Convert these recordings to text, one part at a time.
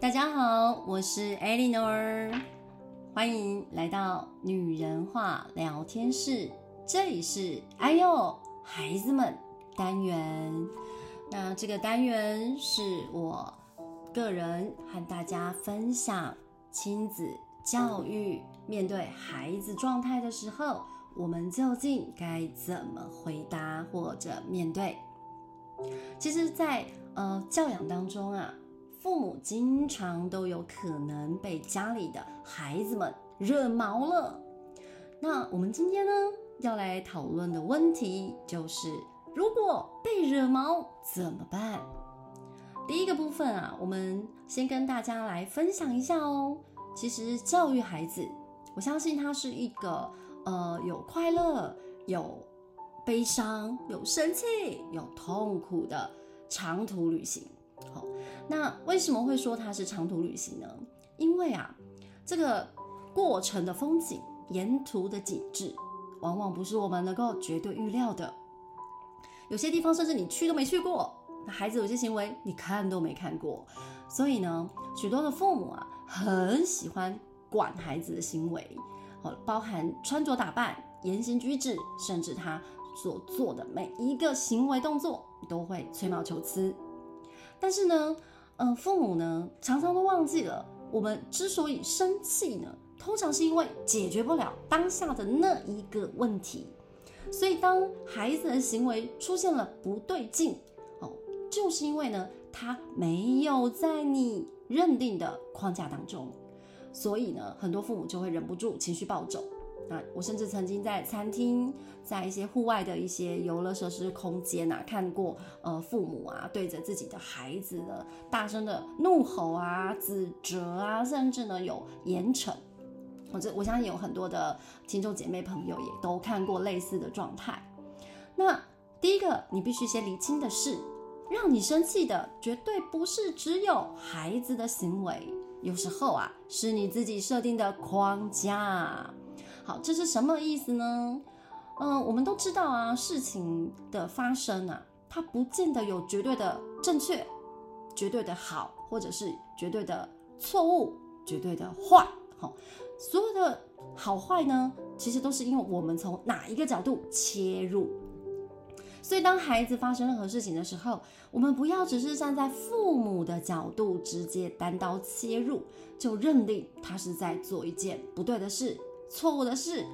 大家好，我是 Eleanor，欢迎来到女人话聊天室。这里是哎呦孩子们单元。那这个单元是我个人和大家分享亲子教育，面对孩子状态的时候，我们究竟该怎么回答或者面对？其实在，在呃教养当中啊。父母经常都有可能被家里的孩子们惹毛了。那我们今天呢，要来讨论的问题就是：如果被惹毛怎么办？第一个部分啊，我们先跟大家来分享一下哦。其实教育孩子，我相信它是一个呃有快乐、有悲伤、有生气、有痛苦的长途旅行。好，那为什么会说它是长途旅行呢？因为啊，这个过程的风景、沿途的景致，往往不是我们能够绝对预料的。有些地方甚至你去都没去过，那孩子有些行为你看都没看过。所以呢，许多的父母啊，很喜欢管孩子的行为，哦，包含穿着打扮、言行举止，甚至他所做的每一个行为动作，都会吹毛求疵。但是呢，呃，父母呢常常都忘记了，我们之所以生气呢，通常是因为解决不了当下的那一个问题。所以当孩子的行为出现了不对劲，哦，就是因为呢，他没有在你认定的框架当中，所以呢，很多父母就会忍不住情绪暴走。那我甚至曾经在餐厅，在一些户外的一些游乐设施空间啊，看过呃父母啊对着自己的孩子的大声的怒吼啊、指责啊，甚至呢有严惩。我这我相信有很多的听众姐妹朋友也都看过类似的状态。那第一个你必须先厘清的是，让你生气的绝对不是只有孩子的行为，有时候啊是你自己设定的框架。好，这是什么意思呢？嗯、我们都知道啊，事情的发生啊，它不见得有绝对的正确、绝对的好，或者是绝对的错误、绝对的坏。好，所有的好坏呢，其实都是因为我们从哪一个角度切入。所以，当孩子发生任何事情的时候，我们不要只是站在父母的角度直接单刀切入，就认定他是在做一件不对的事。错误的事，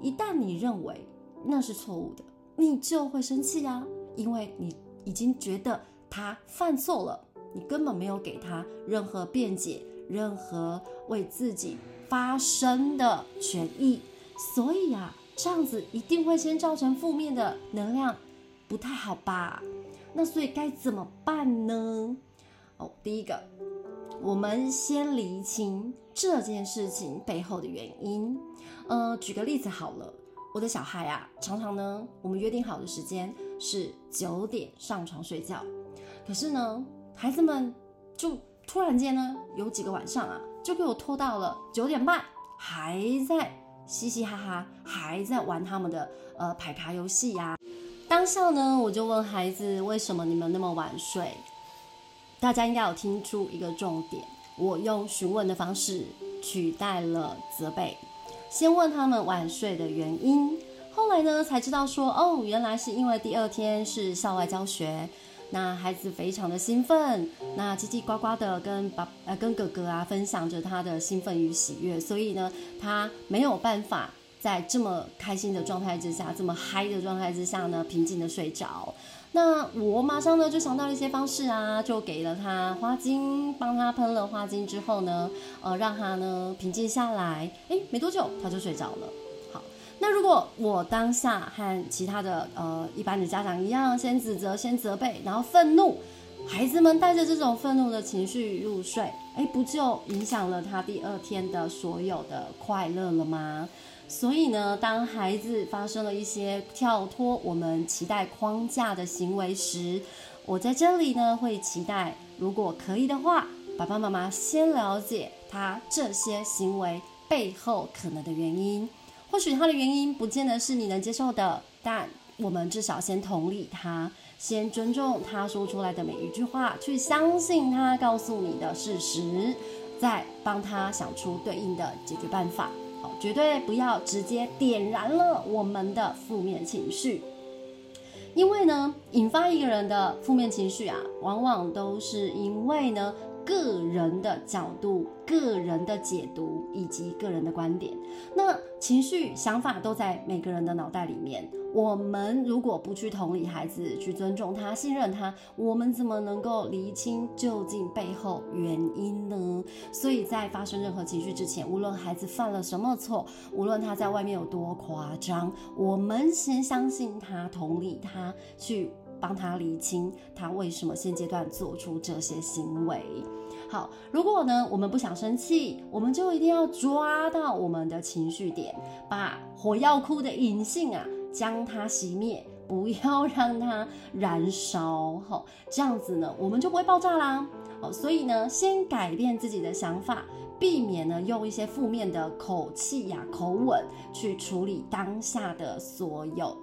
一旦你认为那是错误的，你就会生气啊，因为你已经觉得他犯错了，你根本没有给他任何辩解、任何为自己发声的权益，所以啊，这样子一定会先造成负面的能量，不太好吧？那所以该怎么办呢？哦，第一个。我们先厘清这件事情背后的原因。呃，举个例子好了，我的小孩啊，常常呢，我们约定好的时间是九点上床睡觉，可是呢，孩子们就突然间呢，有几个晚上啊，就给我拖到了九点半，还在嘻嘻哈哈，还在玩他们的呃牌卡游戏呀。当下呢，我就问孩子，为什么你们那么晚睡？大家应该有听出一个重点，我用询问的方式取代了责备，先问他们晚睡的原因，后来呢才知道说，哦，原来是因为第二天是校外教学，那孩子非常的兴奋，那叽叽呱呱的跟爸呃跟哥哥啊分享着他的兴奋与喜悦，所以呢他没有办法在这么开心的状态之下，这么嗨的状态之下呢平静的睡着。那我马上呢就想到了一些方式啊，就给了他花精，帮他喷了花精之后呢，呃，让他呢平静下来。诶，没多久他就睡着了。好，那如果我当下和其他的呃一般的家长一样，先指责，先责备，然后愤怒，孩子们带着这种愤怒的情绪入睡，诶，不就影响了他第二天的所有的快乐了吗？所以呢，当孩子发生了一些跳脱我们期待框架的行为时，我在这里呢会期待，如果可以的话，爸爸妈妈先了解他这些行为背后可能的原因。或许他的原因不见得是你能接受的，但我们至少先同理他，先尊重他说出来的每一句话，去相信他告诉你的事实，再帮他想出对应的解决办法。好，绝对不要直接点燃了我们的负面情绪。因为呢，引发一个人的负面情绪啊，往往都是因为呢，个人的角度、个人的解读以及个人的观点。那情绪、想法都在每个人的脑袋里面。我们如果不去同理孩子，去尊重他、信任他，我们怎么能够厘清究竟背后原因呢？所以在发生任何情绪之前，无论孩子犯了什么错，无论他在外面有多夸张，我们先相信他、同理他，去帮他厘清他为什么现阶段做出这些行为。好，如果呢，我们不想生气，我们就一定要抓到我们的情绪点，把火药库的引信啊。将它熄灭，不要让它燃烧，好，这样子呢，我们就不会爆炸啦。好，所以呢，先改变自己的想法，避免呢用一些负面的口气呀、口吻去处理当下的所有。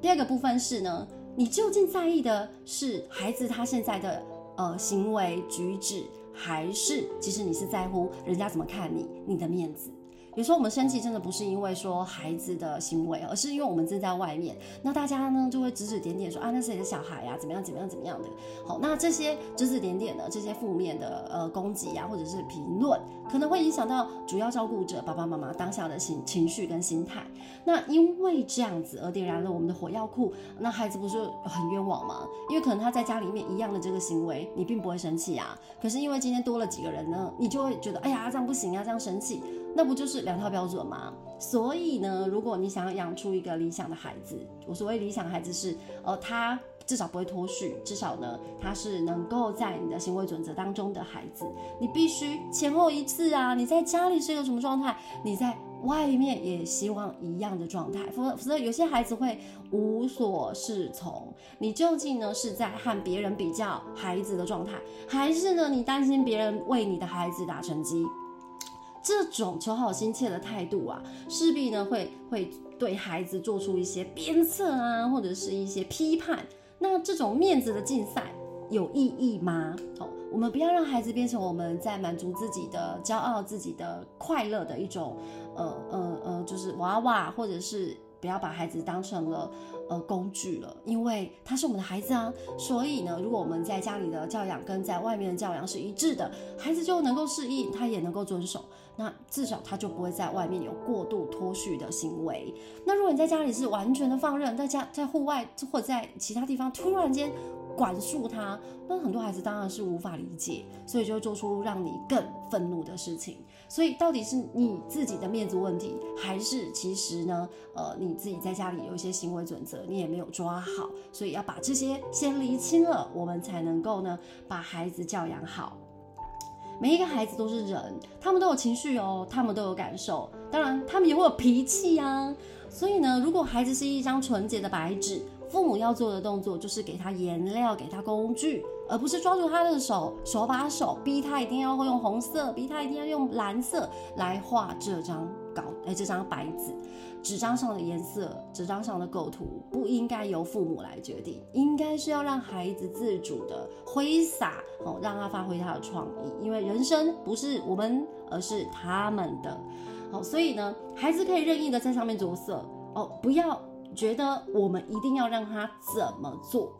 第二个部分是呢，你究竟在意的是孩子他现在的呃行为举止，还是其实你是在乎人家怎么看你，你的面子？有时候我们生气真的不是因为说孩子的行为，而是因为我们正在外面，那大家呢就会指指点点说啊，那是谁的小孩呀？怎么样怎么样怎么样的？好，那这些指指点点的这些负面的呃攻击呀，或者是评论，可能会影响到主要照顾者爸爸妈妈当下的情情绪跟心态。那因为这样子而点燃了我们的火药库，那孩子不是很冤枉吗？因为可能他在家里面一样的这个行为，你并不会生气啊，可是因为今天多了几个人呢，你就会觉得哎呀这样不行啊，这样生气。那不就是两套标准吗？所以呢，如果你想要养出一个理想的孩子，我所谓理想孩子是，呃，他至少不会脱序，至少呢，他是能够在你的行为准则当中的孩子。你必须前后一致啊！你在家里是一个什么状态，你在外面也希望一样的状态，否则否则有些孩子会无所适从。你究竟呢是在和别人比较孩子的状态，还是呢你担心别人为你的孩子打成绩？这种求好心切的态度啊，势必呢会会对孩子做出一些鞭策啊，或者是一些批判。那这种面子的竞赛有意义吗？哦，我们不要让孩子变成我们在满足自己的骄傲、自己的快乐的一种，呃呃呃，就是娃娃，或者是不要把孩子当成了。呃，工具了，因为他是我们的孩子啊，所以呢，如果我们在家里的教养跟在外面的教养是一致的，孩子就能够适应，他也能够遵守，那至少他就不会在外面有过度脱序的行为。那如果你在家里是完全的放任，在家在户外或在其他地方突然间管束他，那很多孩子当然是无法理解，所以就会做出让你更愤怒的事情。所以到底是你自己的面子问题，还是其实呢？呃，你自己在家里有一些行为准则，你也没有抓好，所以要把这些先厘清了，我们才能够呢把孩子教养好。每一个孩子都是人，他们都有情绪哦，他们都有感受，当然他们也会有脾气呀。所以呢，如果孩子是一张纯洁的白纸，父母要做的动作就是给他颜料，给他工具。而不是抓住他的手，手把手逼他一定要会用红色，逼他一定要用蓝色来画这张稿，哎，这张白纸，纸张上的颜色，纸张上的构图不应该由父母来决定，应该是要让孩子自主的挥洒，哦，让他发挥他的创意，因为人生不是我们，而是他们的，好，所以呢，孩子可以任意的在上面着色，哦，不要觉得我们一定要让他怎么做。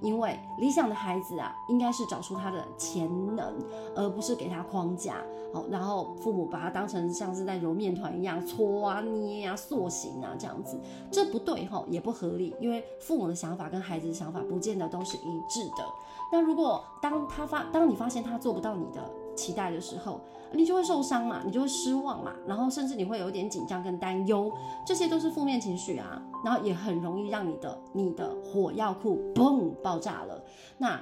因为理想的孩子啊，应该是找出他的潜能，而不是给他框架。好，然后父母把他当成像是在揉面团一样搓啊、捏啊、塑形啊这样子，这不对哈，也不合理。因为父母的想法跟孩子的想法不见得都是一致的。那如果当他发，当你发现他做不到你的期待的时候，你就会受伤嘛，你就会失望嘛，然后甚至你会有点紧张跟担忧，这些都是负面情绪啊，然后也很容易让你的你的火药库嘣爆炸了。那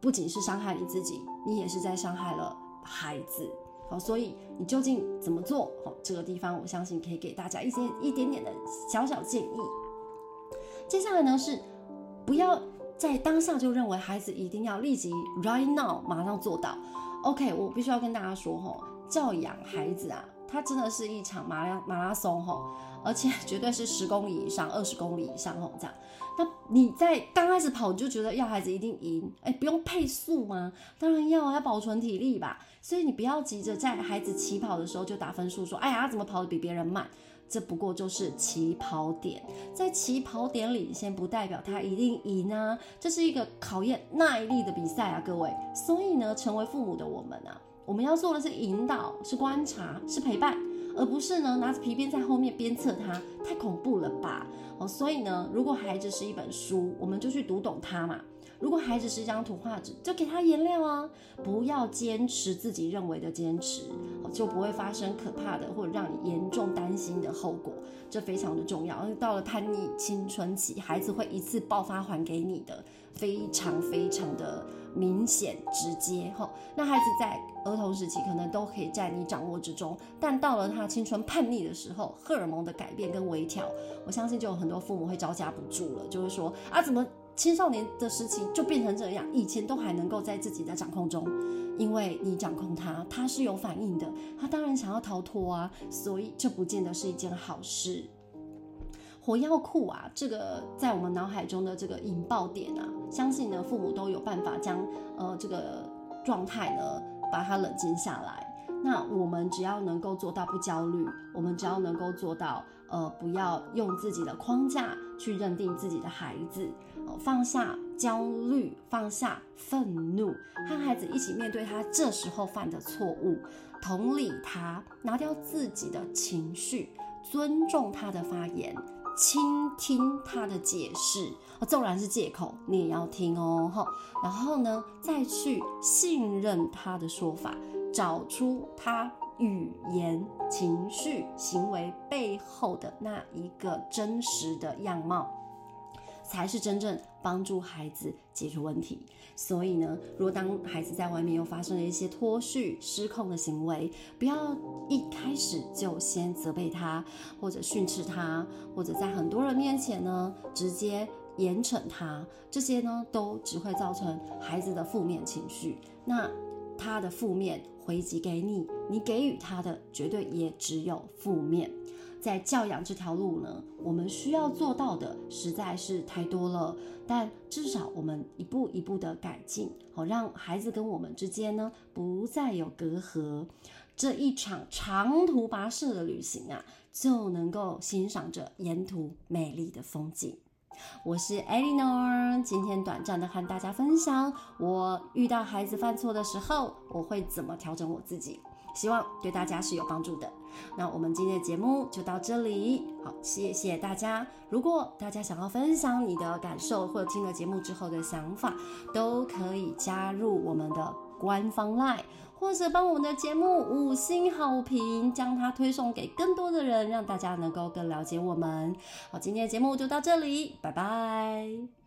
不仅是伤害你自己，你也是在伤害了孩子。好，所以你究竟怎么做？好，这个地方我相信可以给大家一些一点点的小小建议。接下来呢是不要在当下就认为孩子一定要立即 right now 马上做到。OK，我必须要跟大家说吼。教养孩子啊，他真的是一场马拉马拉松吼，而且 绝对是十公里以上、二十公里以上吼这样。那你在刚开始跑，你就觉得要孩子一定赢，哎，不用配速吗？当然要啊，要保存体力吧。所以你不要急着在孩子起跑的时候就打分数，说，哎呀，怎么跑得比别人慢？这不过就是起跑点，在起跑点领先不代表他一定赢啊，这是一个考验耐力的比赛啊，各位。所以呢，成为父母的我们啊，我们要做的是引导，是观察，是陪伴，而不是呢拿着皮鞭在后面鞭策他，太恐怖了吧？哦，所以呢，如果孩子是一本书，我们就去读懂它嘛。如果孩子是一张图画纸，就给他颜料啊！不要坚持自己认为的坚持，就不会发生可怕的或者让你严重担心的后果。这非常的重要。到了叛逆青春期，孩子会一次爆发还给你的，非常非常的明显直接。哈，那孩子在儿童时期可能都可以在你掌握之中，但到了他青春叛逆的时候，荷尔蒙的改变跟微调，我相信就有很多父母会招架不住了，就会说啊，怎么？青少年的时期就变成这样，以前都还能够在自己的掌控中，因为你掌控他，他是有反应的，他当然想要逃脱啊，所以这不见得是一件好事。火药库啊，这个在我们脑海中的这个引爆点啊，相信呢父母都有办法将呃这个状态呢把它冷静下来。那我们只要能够做到不焦虑，我们只要能够做到呃不要用自己的框架去认定自己的孩子。放下焦虑，放下愤怒，和孩子一起面对他这时候犯的错误，同理他，拿掉自己的情绪，尊重他的发言，倾听他的解释。纵然是借口，你也要听哦。然后呢，再去信任他的说法，找出他语言、情绪、行为背后的那一个真实的样貌。才是真正帮助孩子解决问题。所以呢，如果当孩子在外面又发生了一些脱序、失控的行为，不要一开始就先责备他，或者训斥他，或者在很多人面前呢直接严惩他，这些呢都只会造成孩子的负面情绪。那他的负面回击给你，你给予他的绝对也只有负面。在教养这条路呢，我们需要做到的实在是太多了。但至少我们一步一步的改进，好让孩子跟我们之间呢不再有隔阂。这一场长途跋涉的旅行啊，就能够欣赏着沿途美丽的风景。我是 Eleanor，今天短暂的和大家分享，我遇到孩子犯错的时候，我会怎么调整我自己。希望对大家是有帮助的。那我们今天的节目就到这里，好，谢谢大家。如果大家想要分享你的感受，或者听了节目之后的想法，都可以加入我们的官方 LINE，或者帮我们的节目五星好评，将它推送给更多的人，让大家能够更了解我们。好，今天的节目就到这里，拜拜。